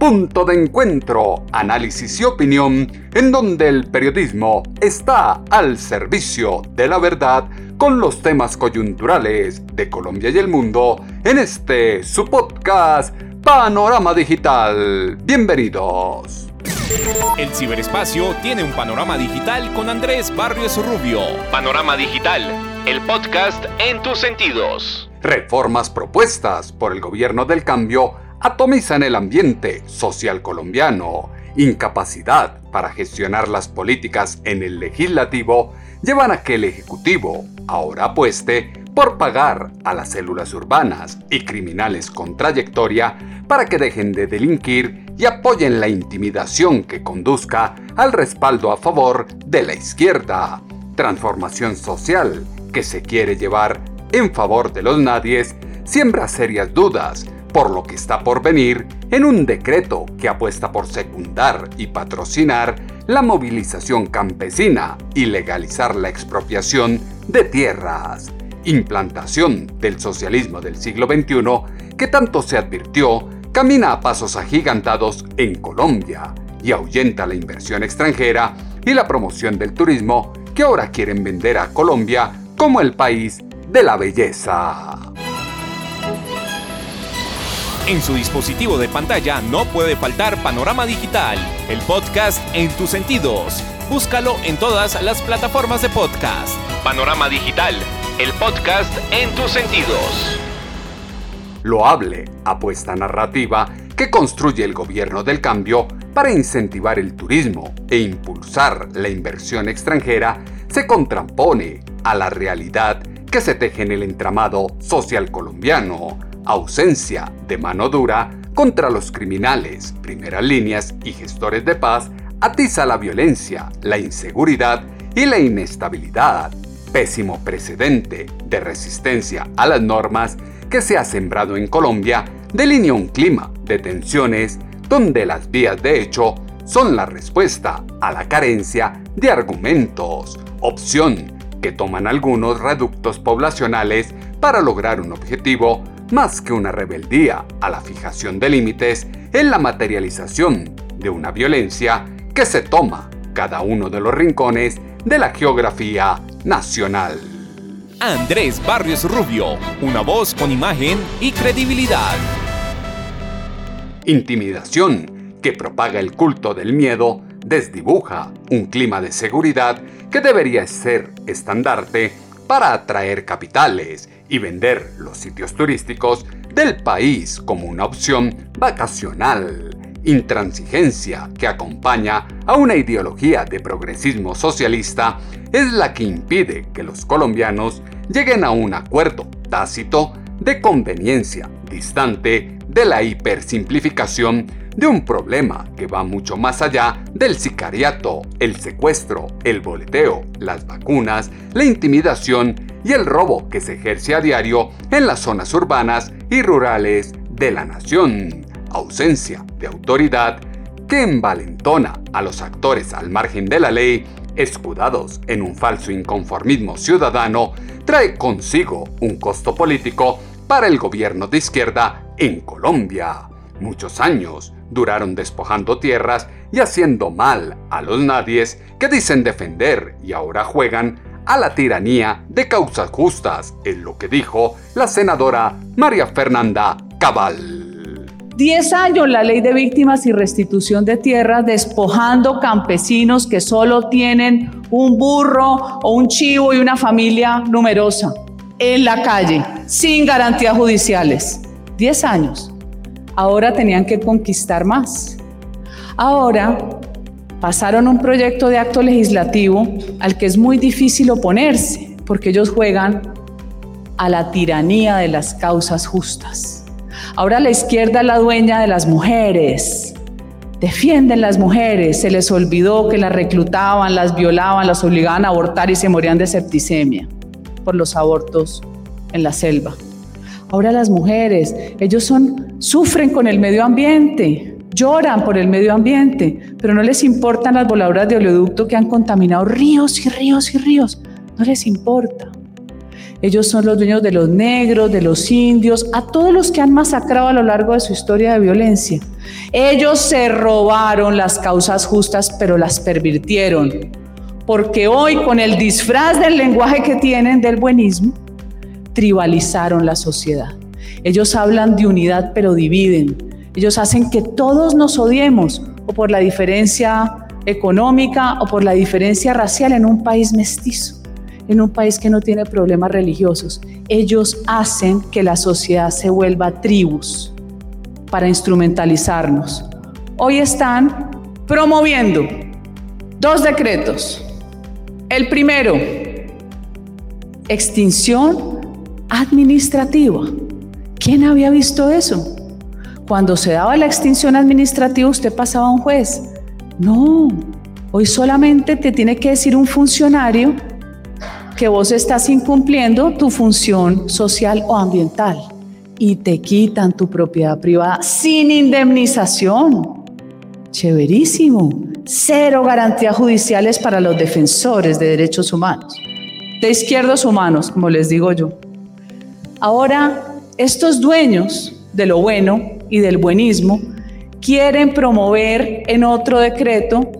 punto de encuentro, análisis y opinión, en donde el periodismo está al servicio de la verdad con los temas coyunturales de Colombia y el mundo en este su podcast Panorama Digital. Bienvenidos. El ciberespacio tiene un panorama digital con Andrés Barrios Rubio. Panorama Digital, el podcast en tus sentidos. Reformas propuestas por el gobierno del cambio atomizan el ambiente social colombiano, incapacidad para gestionar las políticas en el legislativo, llevan a que el Ejecutivo ahora apueste por pagar a las células urbanas y criminales con trayectoria para que dejen de delinquir y apoyen la intimidación que conduzca al respaldo a favor de la izquierda. Transformación social que se quiere llevar en favor de los nadies siembra serias dudas por lo que está por venir en un decreto que apuesta por secundar y patrocinar la movilización campesina y legalizar la expropiación de tierras, implantación del socialismo del siglo XXI que tanto se advirtió camina a pasos agigantados en Colombia y ahuyenta la inversión extranjera y la promoción del turismo que ahora quieren vender a Colombia como el país de la belleza. En su dispositivo de pantalla no puede faltar Panorama Digital, el podcast en tus sentidos. Búscalo en todas las plataformas de podcast. Panorama Digital, el podcast en tus sentidos. Loable apuesta narrativa que construye el gobierno del cambio para incentivar el turismo e impulsar la inversión extranjera se contrapone a la realidad que se teje en el entramado social colombiano ausencia de mano dura contra los criminales, primeras líneas y gestores de paz, atiza la violencia, la inseguridad y la inestabilidad, pésimo precedente de resistencia a las normas que se ha sembrado en Colombia, delinea un clima de tensiones donde las vías de hecho son la respuesta a la carencia de argumentos, opción que toman algunos reductos poblacionales para lograr un objetivo más que una rebeldía a la fijación de límites, en la materialización de una violencia que se toma cada uno de los rincones de la geografía nacional. Andrés Barrios Rubio, una voz con imagen y credibilidad. Intimidación que propaga el culto del miedo desdibuja un clima de seguridad que debería ser estandarte para atraer capitales y vender los sitios turísticos del país como una opción vacacional. Intransigencia que acompaña a una ideología de progresismo socialista es la que impide que los colombianos lleguen a un acuerdo tácito de conveniencia distante de la hipersimplificación de un problema que va mucho más allá del sicariato, el secuestro, el boleteo, las vacunas, la intimidación y el robo que se ejerce a diario en las zonas urbanas y rurales de la nación. Ausencia de autoridad que envalentona a los actores al margen de la ley, escudados en un falso inconformismo ciudadano, trae consigo un costo político para el gobierno de izquierda en Colombia. Muchos años duraron despojando tierras y haciendo mal a los nadies que dicen defender y ahora juegan a la tiranía de causas justas, es lo que dijo la senadora María Fernanda Cabal. 10 años la ley de víctimas y restitución de tierras despojando campesinos que solo tienen un burro o un chivo y una familia numerosa en la calle, sin garantías judiciales. 10 años. Ahora tenían que conquistar más. Ahora pasaron un proyecto de acto legislativo al que es muy difícil oponerse, porque ellos juegan a la tiranía de las causas justas. Ahora la izquierda es la dueña de las mujeres. Defienden las mujeres. Se les olvidó que las reclutaban, las violaban, las obligaban a abortar y se morían de septicemia por los abortos en la selva. Ahora las mujeres, ellos son, sufren con el medio ambiente, lloran por el medio ambiente, pero no les importan las voladoras de oleoducto que han contaminado ríos y ríos y ríos. No les importa. Ellos son los dueños de los negros, de los indios, a todos los que han masacrado a lo largo de su historia de violencia. Ellos se robaron las causas justas, pero las pervirtieron. Porque hoy, con el disfraz del lenguaje que tienen del buenismo, tribalizaron la sociedad. Ellos hablan de unidad, pero dividen. Ellos hacen que todos nos odiemos, o por la diferencia económica, o por la diferencia racial en un país mestizo en un país que no tiene problemas religiosos. Ellos hacen que la sociedad se vuelva tribus para instrumentalizarnos. Hoy están promoviendo dos decretos. El primero, extinción administrativa. ¿Quién había visto eso? Cuando se daba la extinción administrativa, usted pasaba a un juez. No, hoy solamente te tiene que decir un funcionario que vos estás incumpliendo tu función social o ambiental y te quitan tu propiedad privada sin indemnización. Chéverísimo. Cero garantías judiciales para los defensores de derechos humanos, de izquierdos humanos, como les digo yo. Ahora, estos dueños de lo bueno y del buenismo quieren promover en otro decreto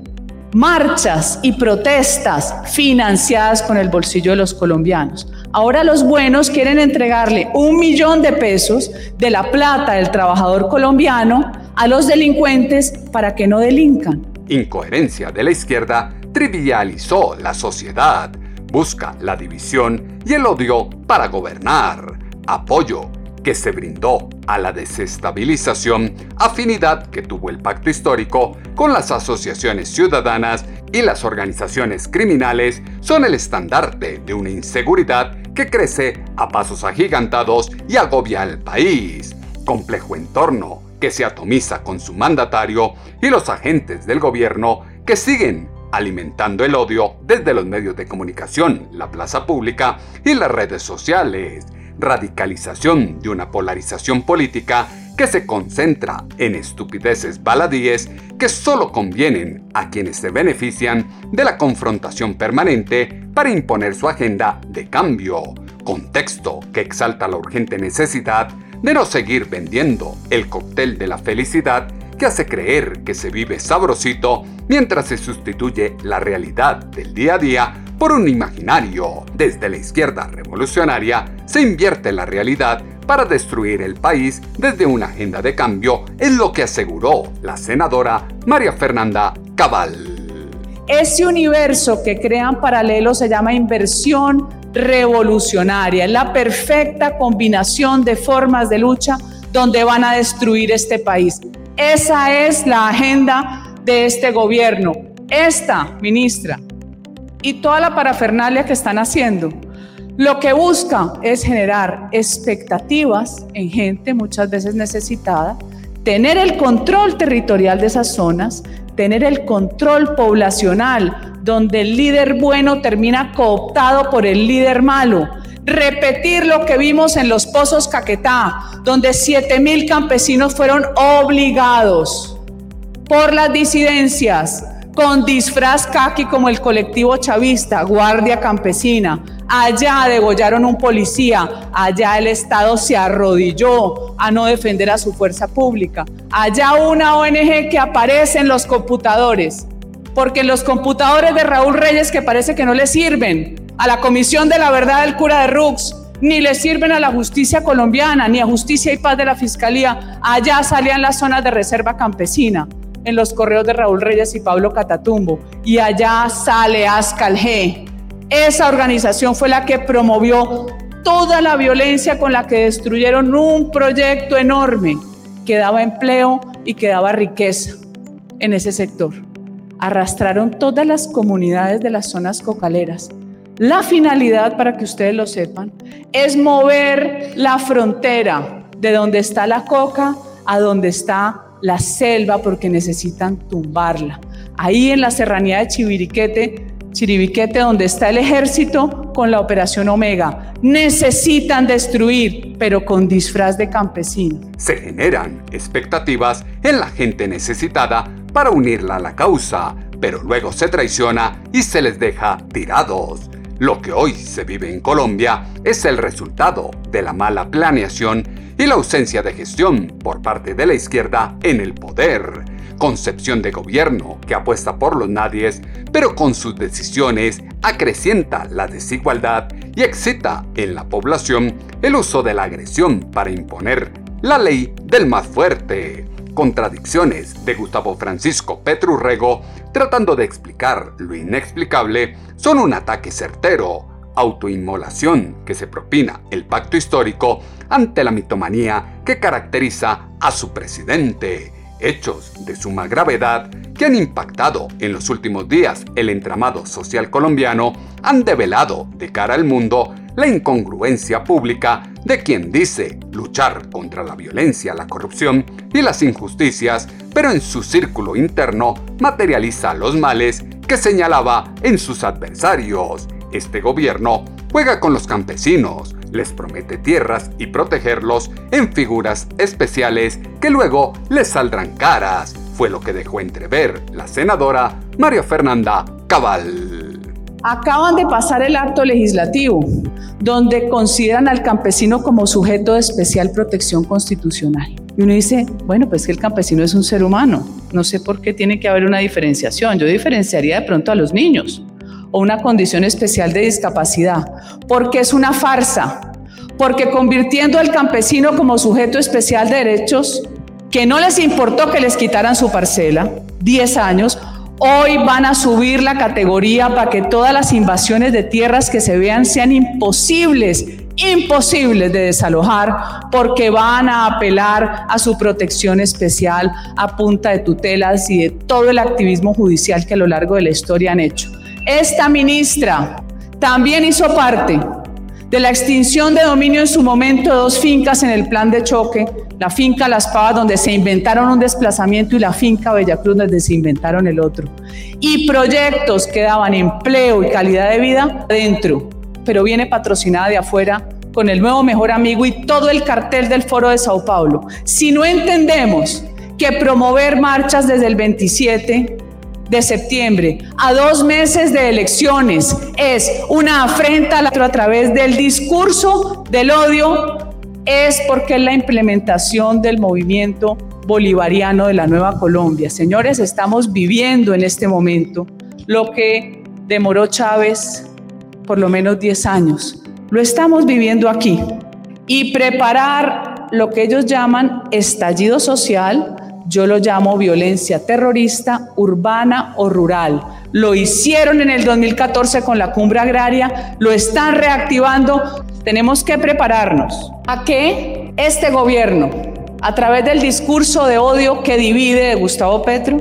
marchas y protestas financiadas con el bolsillo de los colombianos. Ahora los buenos quieren entregarle un millón de pesos de la plata del trabajador colombiano a los delincuentes para que no delincan. Incoherencia de la izquierda trivializó la sociedad, busca la división y el odio para gobernar. Apoyo que se brindó a la desestabilización, afinidad que tuvo el pacto histórico con las asociaciones ciudadanas y las organizaciones criminales son el estandarte de una inseguridad que crece a pasos agigantados y agobia al país. Complejo entorno que se atomiza con su mandatario y los agentes del gobierno que siguen alimentando el odio desde los medios de comunicación, la plaza pública y las redes sociales radicalización de una polarización política que se concentra en estupideces baladíes que solo convienen a quienes se benefician de la confrontación permanente para imponer su agenda de cambio, contexto que exalta la urgente necesidad de no seguir vendiendo el cóctel de la felicidad que hace creer que se vive sabrosito mientras se sustituye la realidad del día a día por un imaginario. Desde la izquierda revolucionaria se invierte la realidad para destruir el país desde una agenda de cambio, es lo que aseguró la senadora María Fernanda Cabal. Ese universo que crean paralelo se llama inversión revolucionaria, es la perfecta combinación de formas de lucha donde van a destruir este país. Esa es la agenda de este gobierno. Esta, ministra, y toda la parafernalia que están haciendo. Lo que busca es generar expectativas en gente muchas veces necesitada, tener el control territorial de esas zonas, tener el control poblacional, donde el líder bueno termina cooptado por el líder malo. Repetir lo que vimos en los pozos Caquetá, donde 7 mil campesinos fueron obligados por las disidencias con disfraz caqui como el colectivo chavista, Guardia Campesina. Allá degollaron un policía, allá el Estado se arrodilló a no defender a su fuerza pública. Allá una ONG que aparece en los computadores, porque los computadores de Raúl Reyes que parece que no le sirven, a la Comisión de la Verdad del cura de Rux, ni le sirven a la justicia colombiana, ni a justicia y paz de la fiscalía. Allá salían las zonas de reserva campesina, en los correos de Raúl Reyes y Pablo Catatumbo. Y allá sale Ascal. Esa organización fue la que promovió toda la violencia con la que destruyeron un proyecto enorme que daba empleo y que daba riqueza en ese sector. Arrastraron todas las comunidades de las zonas cocaleras. La finalidad, para que ustedes lo sepan, es mover la frontera de donde está la coca a donde está la selva porque necesitan tumbarla. Ahí en la serranía de Chiviriquete Chiribiquete, donde está el ejército con la operación Omega. Necesitan destruir, pero con disfraz de campesino. Se generan expectativas en la gente necesitada para unirla a la causa, pero luego se traiciona y se les deja tirados. Lo que hoy se vive en Colombia es el resultado de la mala planeación y la ausencia de gestión por parte de la izquierda en el poder concepción de gobierno que apuesta por los nadies, pero con sus decisiones acrecienta la desigualdad y excita en la población el uso de la agresión para imponer la ley del más fuerte. Contradicciones de Gustavo Francisco Petrurrego tratando de explicar lo inexplicable son un ataque certero, autoinmolación que se propina el pacto histórico ante la mitomanía que caracteriza a su presidente. Hechos de suma gravedad que han impactado en los últimos días el entramado social colombiano han develado de cara al mundo la incongruencia pública de quien dice luchar contra la violencia, la corrupción y las injusticias, pero en su círculo interno materializa los males que señalaba en sus adversarios. Este gobierno juega con los campesinos, les promete tierras y protegerlos en figuras especiales que luego les saldrán caras, fue lo que dejó entrever la senadora María Fernanda Cabal. Acaban de pasar el acto legislativo, donde consideran al campesino como sujeto de especial protección constitucional. Y uno dice, bueno, pues que el campesino es un ser humano, no sé por qué tiene que haber una diferenciación, yo diferenciaría de pronto a los niños o una condición especial de discapacidad, porque es una farsa, porque convirtiendo al campesino como sujeto especial de derechos, que no les importó que les quitaran su parcela, 10 años, hoy van a subir la categoría para que todas las invasiones de tierras que se vean sean imposibles, imposibles de desalojar, porque van a apelar a su protección especial a punta de tutelas y de todo el activismo judicial que a lo largo de la historia han hecho. Esta ministra también hizo parte de la extinción de dominio en su momento dos fincas en el plan de choque, la finca Las Pavas donde se inventaron un desplazamiento y la finca Bellacruz donde se inventaron el otro. Y proyectos que daban empleo y calidad de vida dentro, pero viene patrocinada de afuera con el nuevo mejor amigo y todo el cartel del Foro de Sao Paulo. Si no entendemos que promover marchas desde el 27 de septiembre, a dos meses de elecciones, es una afrenta a través del discurso del odio, es porque es la implementación del movimiento bolivariano de la Nueva Colombia. Señores, estamos viviendo en este momento lo que demoró Chávez por lo menos 10 años. Lo estamos viviendo aquí. Y preparar lo que ellos llaman estallido social, yo lo llamo violencia terrorista urbana o rural. Lo hicieron en el 2014 con la cumbre agraria, lo están reactivando. Tenemos que prepararnos a que este gobierno, a través del discurso de odio que divide de Gustavo Petro,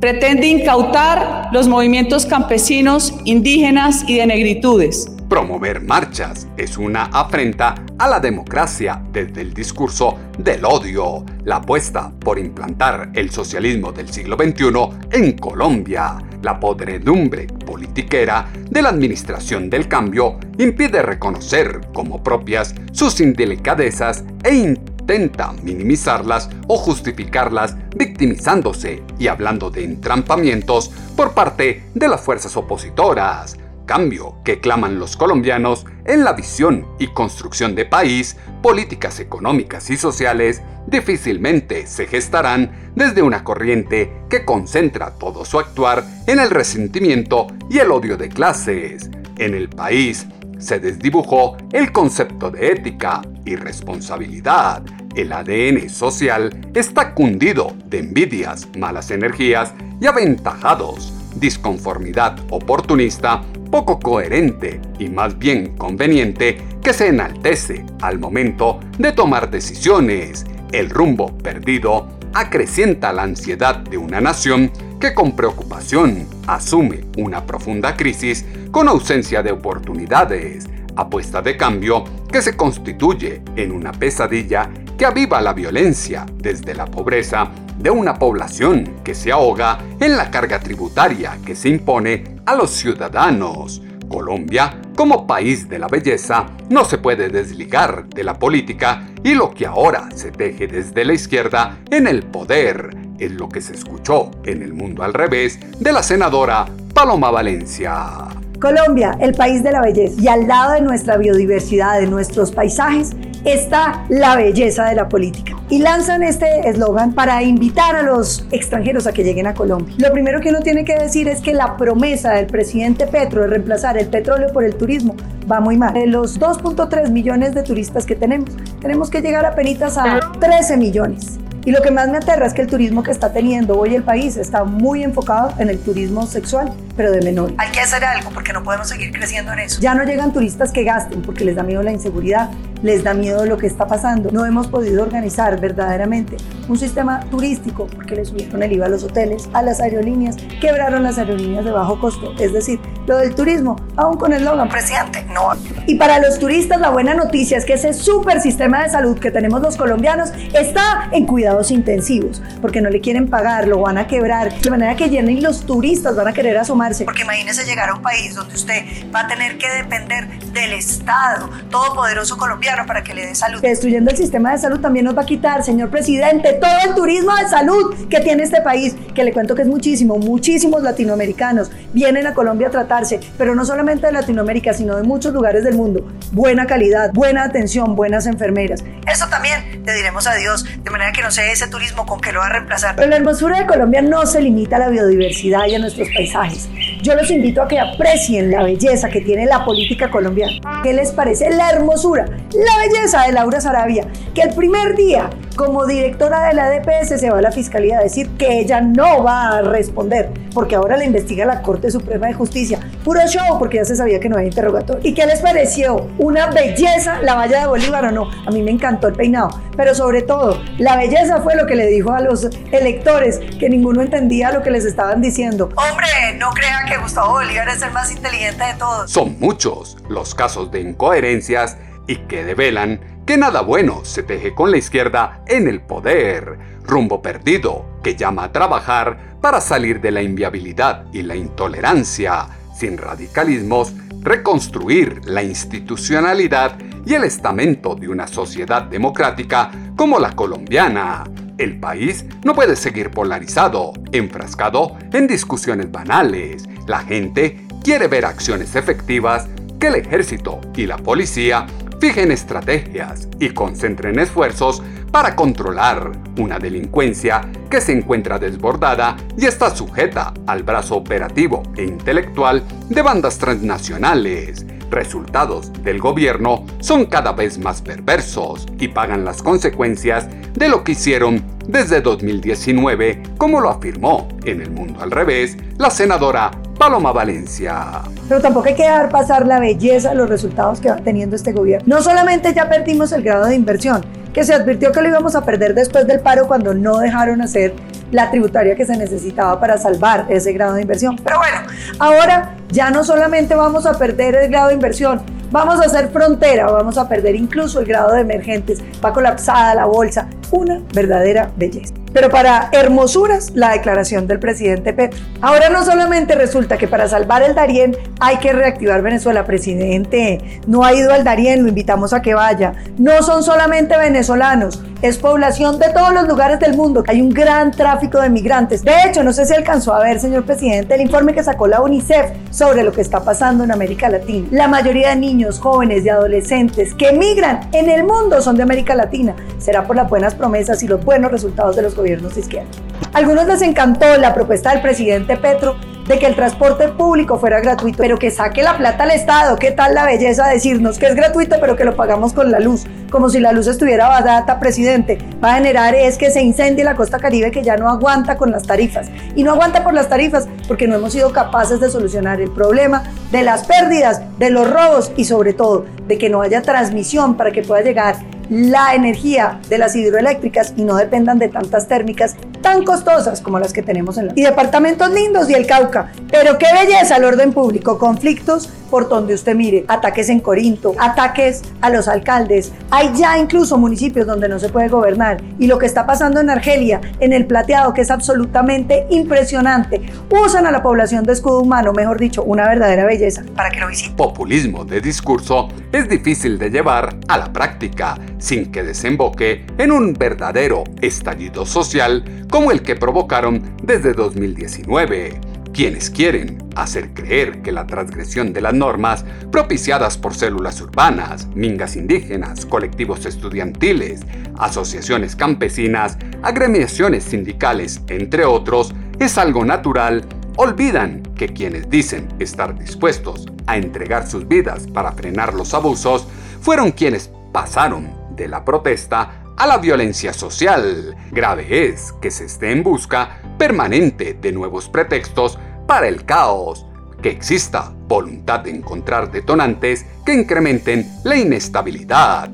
pretende incautar los movimientos campesinos, indígenas y de negritudes Promover marchas es una afrenta a la democracia desde el discurso del odio, la apuesta por implantar el socialismo del siglo XXI en Colombia. La podredumbre politiquera de la administración del cambio impide reconocer como propias sus indelicadezas e intenta minimizarlas o justificarlas victimizándose y hablando de entrampamientos por parte de las fuerzas opositoras cambio que claman los colombianos en la visión y construcción de país, políticas económicas y sociales difícilmente se gestarán desde una corriente que concentra todo su actuar en el resentimiento y el odio de clases. En el país se desdibujó el concepto de ética y responsabilidad. El ADN social está cundido de envidias, malas energías y aventajados, disconformidad oportunista, poco coherente y más bien conveniente que se enaltece al momento de tomar decisiones. El rumbo perdido acrecienta la ansiedad de una nación que con preocupación asume una profunda crisis con ausencia de oportunidades, apuesta de cambio que se constituye en una pesadilla que aviva la violencia desde la pobreza de una población que se ahoga en la carga tributaria que se impone a los ciudadanos. Colombia, como país de la belleza, no se puede desligar de la política y lo que ahora se teje desde la izquierda en el poder es lo que se escuchó en el mundo al revés de la senadora Paloma Valencia. Colombia, el país de la belleza, y al lado de nuestra biodiversidad, de nuestros paisajes, está la belleza de la política. Y lanzan este eslogan para invitar a los extranjeros a que lleguen a Colombia. Lo primero que uno tiene que decir es que la promesa del presidente Petro de reemplazar el petróleo por el turismo va muy mal. De los 2.3 millones de turistas que tenemos, tenemos que llegar a penitas a 13 millones. Y lo que más me aterra es que el turismo que está teniendo hoy el país está muy enfocado en el turismo sexual, pero de menor. Hay que hacer algo porque no podemos seguir creciendo en eso. Ya no llegan turistas que gasten porque les da miedo la inseguridad, les da miedo lo que está pasando. No hemos podido organizar verdaderamente un sistema turístico porque le subieron el IVA a los hoteles, a las aerolíneas, quebraron las aerolíneas de bajo costo. Es decir, lo del turismo, aún con el eslogan, presidente, no. Y para los turistas la buena noticia es que ese super sistema de salud que tenemos los colombianos está en cuidados intensivos, porque no le quieren pagar, lo van a quebrar, de manera que llenen los turistas van a querer asomarse. Porque imagínese llegar a un país donde usted va a tener que depender del Estado todopoderoso colombiano para que le dé salud. Destruyendo el sistema de salud también nos va a quitar, señor presidente, todo el turismo de salud que tiene este país, que le cuento que es muchísimo, muchísimos latinoamericanos vienen a Colombia a tratarse, pero no solamente de Latinoamérica, sino de muchos lugares del mundo. Buena calidad, buena atención, buenas enfermeras. Eso también le diremos a Dios, de manera que no sea ese turismo con que lo va a reemplazar. Pero la hermosura de Colombia no se limita a la biodiversidad y a nuestros paisajes. Yo los invito a que aprecien la belleza que tiene la política colombiana. ¿Qué les parece la hermosura, la belleza de Laura Sarabia? Que el primer día como directora de la DPS se va a la fiscalía a decir que ella no va a responder, porque ahora la investiga la Corte Suprema de Justicia. Puro show, porque ya se sabía que no había interrogatorio. ¿Y qué les pareció? ¿Una belleza la valla de Bolívar o no? A mí me encantó el peinado, pero sobre todo, la belleza fue lo que le dijo a los electores, que ninguno entendía lo que les estaban diciendo. Hombre, no crean que Gustavo Bolívar es el más inteligente de todos. Son muchos los casos de incoherencias y que develan que nada bueno se teje con la izquierda en el poder, rumbo perdido que llama a trabajar para salir de la inviabilidad y la intolerancia, sin radicalismos, reconstruir la institucionalidad y el estamento de una sociedad democrática como la colombiana. El país no puede seguir polarizado, enfrascado en discusiones banales. La gente quiere ver acciones efectivas que el ejército y la policía fijen estrategias y concentren esfuerzos para controlar una delincuencia que se encuentra desbordada y está sujeta al brazo operativo e intelectual de bandas transnacionales. Resultados del gobierno son cada vez más perversos y pagan las consecuencias de lo que hicieron desde 2019, como lo afirmó en El Mundo al Revés la senadora Paloma Valencia. Pero tampoco hay que dejar pasar la belleza los resultados que va teniendo este gobierno. No solamente ya perdimos el grado de inversión, que se advirtió que lo íbamos a perder después del paro cuando no dejaron hacer la tributaria que se necesitaba para salvar ese grado de inversión. Pero bueno, ahora ya no solamente vamos a perder el grado de inversión, vamos a hacer frontera, vamos a perder incluso el grado de emergentes, va colapsada la bolsa, una verdadera belleza. Pero para hermosuras, la declaración del presidente Petro. Ahora no solamente resulta que para salvar el Darién hay que reactivar Venezuela, presidente, no ha ido al Darién, lo invitamos a que vaya. No son solamente venezolanos, es población de todos los lugares del mundo. Hay un gran tráfico de migrantes. De hecho, no sé si alcanzó a ver, señor presidente, el informe que sacó la UNICEF sobre lo que está pasando en América Latina. La mayoría de niños, jóvenes y adolescentes que migran en el mundo son de América Latina. Será por las buenas promesas y los buenos resultados de los gobiernos de izquierda. algunos les encantó la propuesta del presidente Petro de que el transporte público fuera gratuito, pero que saque la plata al Estado. ¿Qué tal la belleza decirnos que es gratuito, pero que lo pagamos con la luz? Como si la luz estuviera barata, presidente. Va a generar es que se incendie la costa caribe que ya no aguanta con las tarifas. Y no aguanta por las tarifas porque no hemos sido capaces de solucionar el problema de las pérdidas, de los robos y sobre todo de que no haya transmisión para que pueda llegar la energía de las hidroeléctricas y no dependan de tantas térmicas tan costosas como las que tenemos en la... Y departamentos lindos y el Cauca. Pero qué belleza el orden público. Conflictos por donde usted mire. Ataques en Corinto, ataques a los alcaldes. Hay ya incluso municipios donde no se puede gobernar. Y lo que está pasando en Argelia, en el plateado, que es absolutamente impresionante. Usan a la población de escudo humano, mejor dicho, una verdadera belleza para que lo visiten. Populismo de discurso es difícil de llevar a la práctica sin que desemboque en un verdadero estallido social como el que provocaron desde 2019 quienes quieren hacer creer que la transgresión de las normas propiciadas por células urbanas, mingas indígenas, colectivos estudiantiles, asociaciones campesinas, agremiaciones sindicales, entre otros, es algo natural, olvidan que quienes dicen estar dispuestos a entregar sus vidas para frenar los abusos fueron quienes pasaron de la protesta a la violencia social. Grave es que se esté en busca permanente de nuevos pretextos para el caos, que exista voluntad de encontrar detonantes que incrementen la inestabilidad.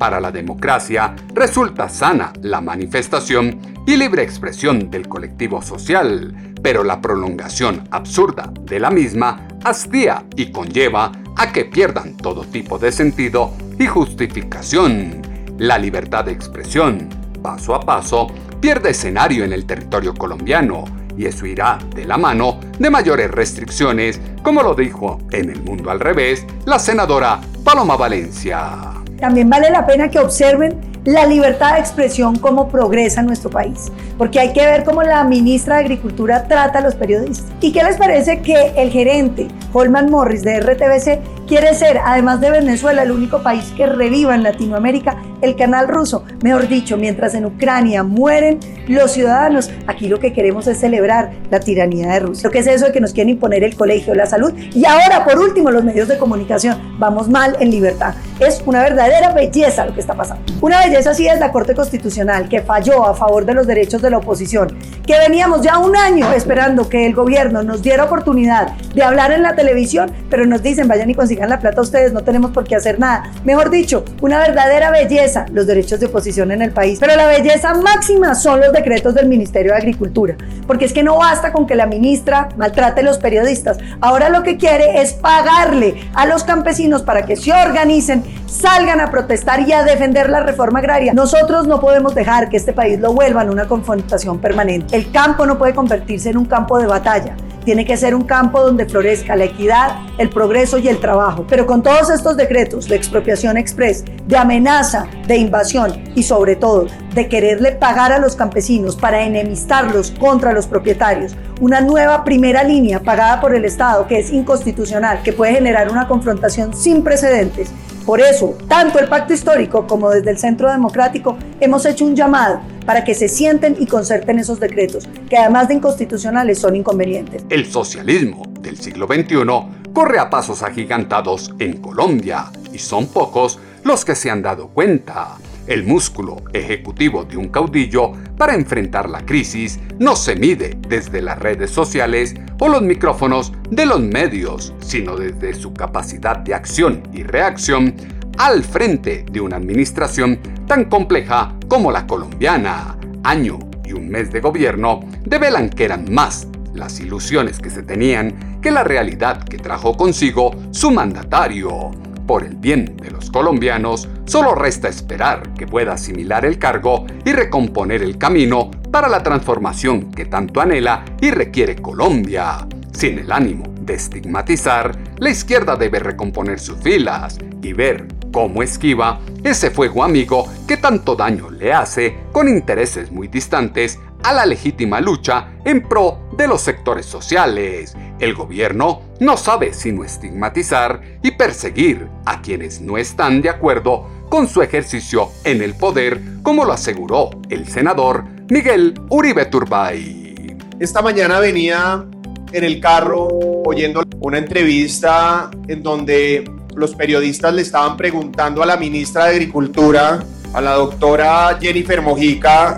Para la democracia resulta sana la manifestación y libre expresión del colectivo social, pero la prolongación absurda de la misma hastía y conlleva a que pierdan todo tipo de sentido y justificación. La libertad de expresión, paso a paso, pierde escenario en el territorio colombiano y eso irá de la mano de mayores restricciones, como lo dijo en El Mundo al Revés la senadora Paloma Valencia. También vale la pena que observen la libertad de expresión, cómo progresa nuestro país. Porque hay que ver cómo la ministra de Agricultura trata a los periodistas. ¿Y qué les parece que el gerente Holman Morris de RTBC quiere ser, además de Venezuela, el único país que reviva en Latinoamérica el canal ruso? Mejor dicho, mientras en Ucrania mueren los ciudadanos, aquí lo que queremos es celebrar la tiranía de Rusia. Lo que es eso de que nos quieren imponer el colegio, la salud y ahora, por último, los medios de comunicación. Vamos mal en libertad. Es una verdadera belleza lo que está pasando. Una belleza así es la Corte Constitucional, que falló a favor de los derechos de la oposición, que veníamos ya un año esperando que el gobierno nos diera oportunidad de hablar en la televisión, pero nos dicen, vayan y consigan la plata ustedes, no tenemos por qué hacer nada. Mejor dicho, una verdadera belleza los derechos de oposición en el país. Pero la belleza máxima son los decretos del Ministerio de Agricultura, porque es que no basta con que la ministra maltrate a los periodistas. Ahora lo que quiere es pagarle a los campesinos para que se organicen, salgan a protestar y a defender la reforma agraria. Nosotros no podemos dejar que este país lo vuelva en una confrontación permanente. El campo no puede convertirse en un campo de batalla tiene que ser un campo donde florezca la equidad, el progreso y el trabajo. Pero con todos estos decretos de expropiación express, de amenaza, de invasión y sobre todo de quererle pagar a los campesinos para enemistarlos contra los propietarios, una nueva primera línea pagada por el Estado que es inconstitucional, que puede generar una confrontación sin precedentes. Por eso, tanto el pacto histórico como desde el Centro Democrático hemos hecho un llamado para que se sienten y concerten esos decretos, que además de inconstitucionales son inconvenientes. El socialismo del siglo XXI corre a pasos agigantados en Colombia y son pocos los que se han dado cuenta. El músculo ejecutivo de un caudillo para enfrentar la crisis no se mide desde las redes sociales o los micrófonos de los medios, sino desde su capacidad de acción y reacción al frente de una administración tan compleja como la colombiana. Año y un mes de gobierno develan que eran más las ilusiones que se tenían que la realidad que trajo consigo su mandatario. Por el bien de los colombianos, solo resta esperar que pueda asimilar el cargo y recomponer el camino para la transformación que tanto anhela y requiere Colombia. Sin el ánimo de estigmatizar, la izquierda debe recomponer sus filas y ver cómo esquiva ese fuego amigo que tanto daño le hace con intereses muy distantes a la legítima lucha en pro de los sectores sociales. El gobierno no sabe sino estigmatizar y perseguir a quienes no están de acuerdo con su ejercicio en el poder, como lo aseguró el senador Miguel Uribe Turbay. Esta mañana venía en el carro oyendo una entrevista en donde los periodistas le estaban preguntando a la ministra de Agricultura, a la doctora Jennifer Mojica,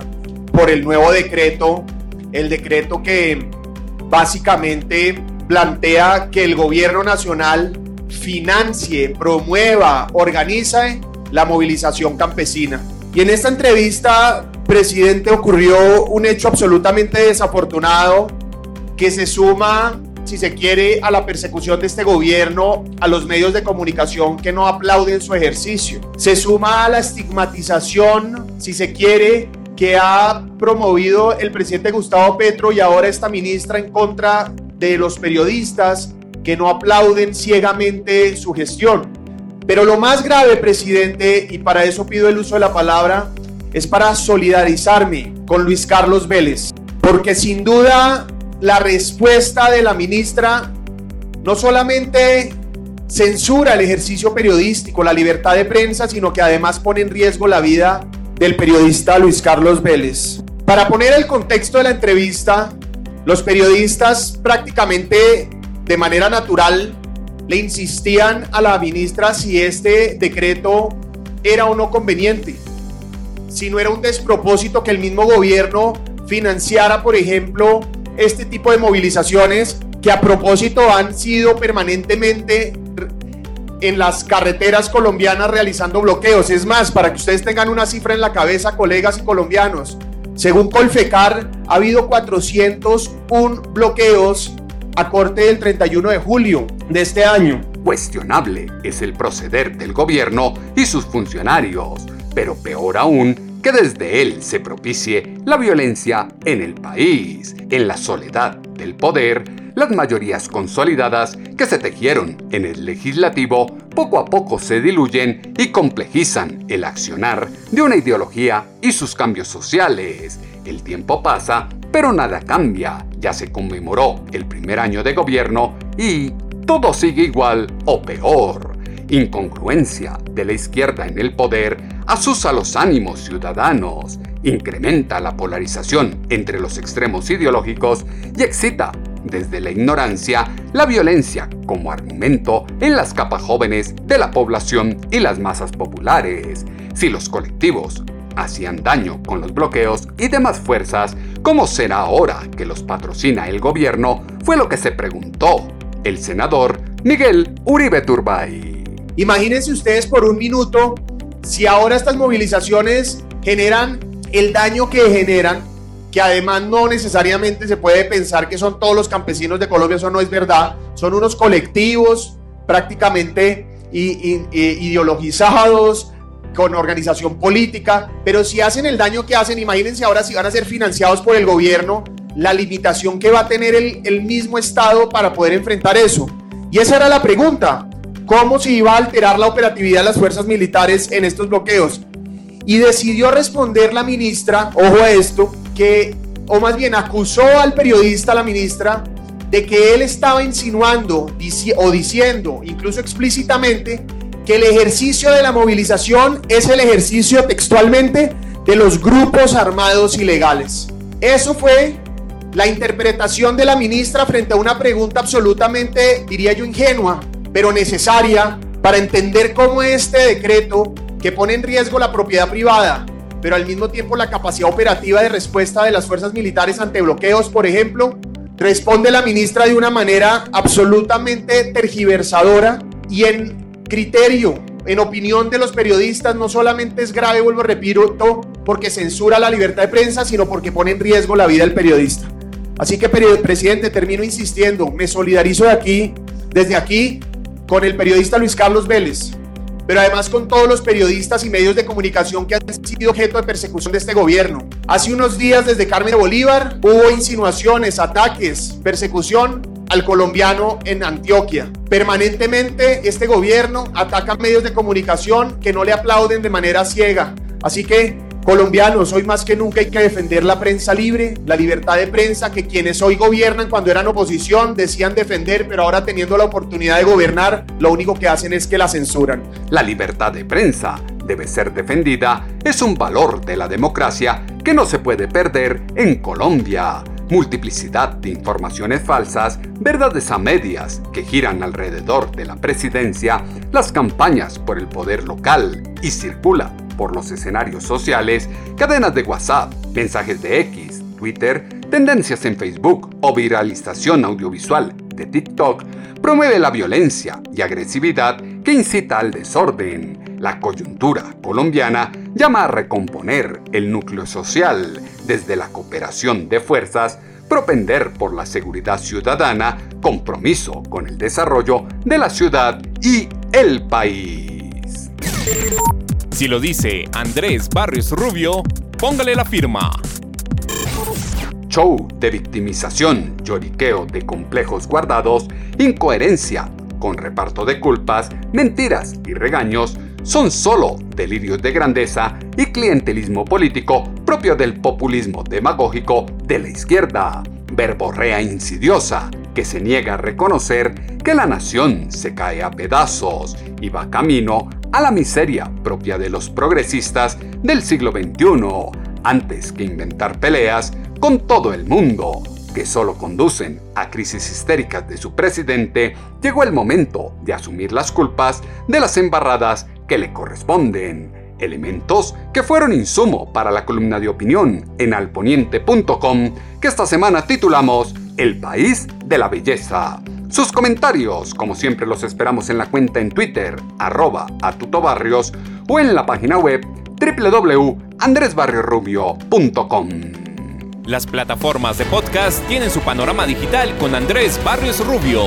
por el nuevo decreto, el decreto que básicamente plantea que el gobierno nacional financie, promueva, organice la movilización campesina. Y en esta entrevista, presidente, ocurrió un hecho absolutamente desafortunado que se suma, si se quiere, a la persecución de este gobierno, a los medios de comunicación que no aplauden su ejercicio. Se suma a la estigmatización, si se quiere, que ha promovido el presidente Gustavo Petro y ahora esta ministra en contra de los periodistas que no aplauden ciegamente su gestión. Pero lo más grave, presidente, y para eso pido el uso de la palabra, es para solidarizarme con Luis Carlos Vélez, porque sin duda la respuesta de la ministra no solamente censura el ejercicio periodístico, la libertad de prensa, sino que además pone en riesgo la vida del periodista Luis Carlos Vélez. Para poner el contexto de la entrevista, los periodistas prácticamente de manera natural le insistían a la ministra si este decreto era o no conveniente, si no era un despropósito que el mismo gobierno financiara, por ejemplo, este tipo de movilizaciones que a propósito han sido permanentemente en las carreteras colombianas realizando bloqueos. Es más, para que ustedes tengan una cifra en la cabeza, colegas y colombianos, según Colfecar, ha habido 401 bloqueos a corte del 31 de julio de este año. Cuestionable es el proceder del gobierno y sus funcionarios, pero peor aún que desde él se propicie la violencia en el país, en la soledad del poder, las mayorías consolidadas que se tejieron en el legislativo poco a poco se diluyen y complejizan el accionar de una ideología y sus cambios sociales. El tiempo pasa, pero nada cambia. Ya se conmemoró el primer año de gobierno y todo sigue igual o peor. Incongruencia de la izquierda en el poder asusa los ánimos ciudadanos, incrementa la polarización entre los extremos ideológicos y excita desde la ignorancia la violencia como argumento en las capas jóvenes de la población y las masas populares. Si los colectivos hacían daño con los bloqueos y demás fuerzas, ¿cómo será ahora que los patrocina el gobierno? Fue lo que se preguntó el senador Miguel Uribe Turbay. Imagínense ustedes por un minuto si ahora estas movilizaciones generan el daño que generan, que además no necesariamente se puede pensar que son todos los campesinos de Colombia, eso no es verdad, son unos colectivos prácticamente ideologizados, con organización política, pero si hacen el daño que hacen, imagínense ahora si van a ser financiados por el gobierno, la limitación que va a tener el, el mismo Estado para poder enfrentar eso. Y esa era la pregunta, cómo se iba a alterar la operatividad de las fuerzas militares en estos bloqueos. Y decidió responder la ministra, ojo a esto, o más bien acusó al periodista, la ministra, de que él estaba insinuando o diciendo, incluso explícitamente, que el ejercicio de la movilización es el ejercicio textualmente de los grupos armados ilegales. Eso fue la interpretación de la ministra frente a una pregunta absolutamente, diría yo, ingenua, pero necesaria para entender cómo este decreto, que pone en riesgo la propiedad privada, pero al mismo tiempo la capacidad operativa de respuesta de las fuerzas militares ante bloqueos, por ejemplo, responde la ministra de una manera absolutamente tergiversadora y en criterio, en opinión de los periodistas, no solamente es grave, vuelvo a repito, porque censura la libertad de prensa, sino porque pone en riesgo la vida del periodista. Así que, presidente, termino insistiendo, me solidarizo de aquí, desde aquí, con el periodista Luis Carlos Vélez, pero además con todos los periodistas y medios de comunicación que han sido objeto de persecución de este gobierno. Hace unos días desde Carmen de Bolívar hubo insinuaciones, ataques, persecución al colombiano en Antioquia. Permanentemente este gobierno ataca medios de comunicación que no le aplauden de manera ciega. Así que Colombianos, hoy más que nunca hay que defender la prensa libre, la libertad de prensa que quienes hoy gobiernan cuando eran oposición decían defender, pero ahora teniendo la oportunidad de gobernar, lo único que hacen es que la censuran. La libertad de prensa debe ser defendida, es un valor de la democracia que no se puede perder en Colombia. multiplicidad de informaciones falsas, verdades a medias que giran alrededor de la presidencia, las campañas por el poder local y circula por los escenarios sociales, cadenas de WhatsApp, mensajes de X, Twitter, tendencias en Facebook o viralización audiovisual de TikTok, promueve la violencia y agresividad que incita al desorden. La coyuntura colombiana llama a recomponer el núcleo social desde la cooperación de fuerzas, propender por la seguridad ciudadana, compromiso con el desarrollo de la ciudad y el país. Si lo dice Andrés Barrios Rubio, póngale la firma. Show de victimización, lloriqueo de complejos guardados, incoherencia con reparto de culpas, mentiras y regaños son solo delirios de grandeza y clientelismo político propio del populismo demagógico de la izquierda, verborrea insidiosa que se niega a reconocer que la nación se cae a pedazos y va camino a la miseria propia de los progresistas del siglo XXI, antes que inventar peleas con todo el mundo que solo conducen a crisis histéricas de su presidente, llegó el momento de asumir las culpas de las embarradas que le corresponden. Elementos que fueron insumo para la columna de opinión en alponiente.com que esta semana titulamos El país de la belleza. Sus comentarios, como siempre, los esperamos en la cuenta en Twitter, arroba atutobarrios, o en la página web www.andresbarriorubio.com. Las plataformas de podcast tienen su panorama digital con Andrés Barrios Rubio.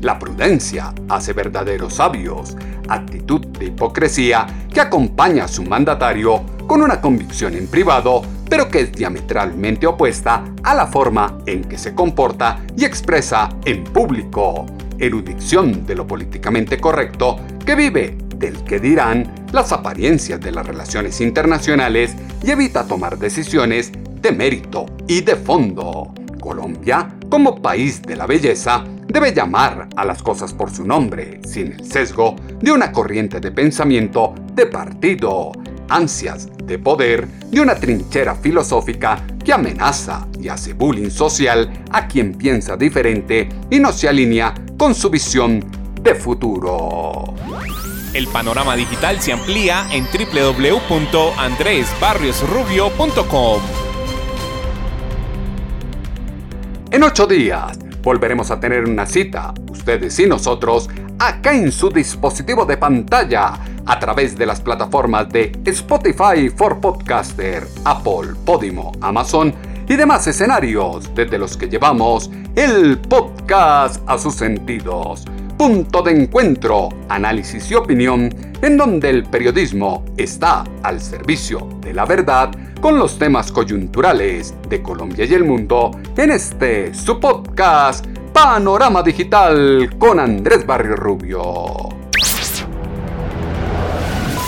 La prudencia hace verdaderos sabios, actitud de hipocresía que acompaña a su mandatario con una convicción en privado, pero que es diametralmente opuesta a la forma en que se comporta y expresa en público. Erudición de lo políticamente correcto que vive del que dirán las apariencias de las relaciones internacionales y evita tomar decisiones de mérito y de fondo. Colombia, como país de la belleza, debe llamar a las cosas por su nombre, sin el sesgo de una corriente de pensamiento de partido, ansias de poder de una trinchera filosófica que amenaza y hace bullying social a quien piensa diferente y no se alinea con su visión de futuro. El panorama digital se amplía en www.andresbarriosrubio.com. En ocho días volveremos a tener una cita, ustedes y nosotros, acá en su dispositivo de pantalla, a través de las plataformas de Spotify for Podcaster, Apple, Podimo, Amazon y demás escenarios desde los que llevamos el podcast a sus sentidos. Punto de encuentro, análisis y opinión en donde el periodismo está al servicio de la verdad con los temas coyunturales de Colombia y el mundo en este su podcast Panorama Digital con Andrés Barrio Rubio.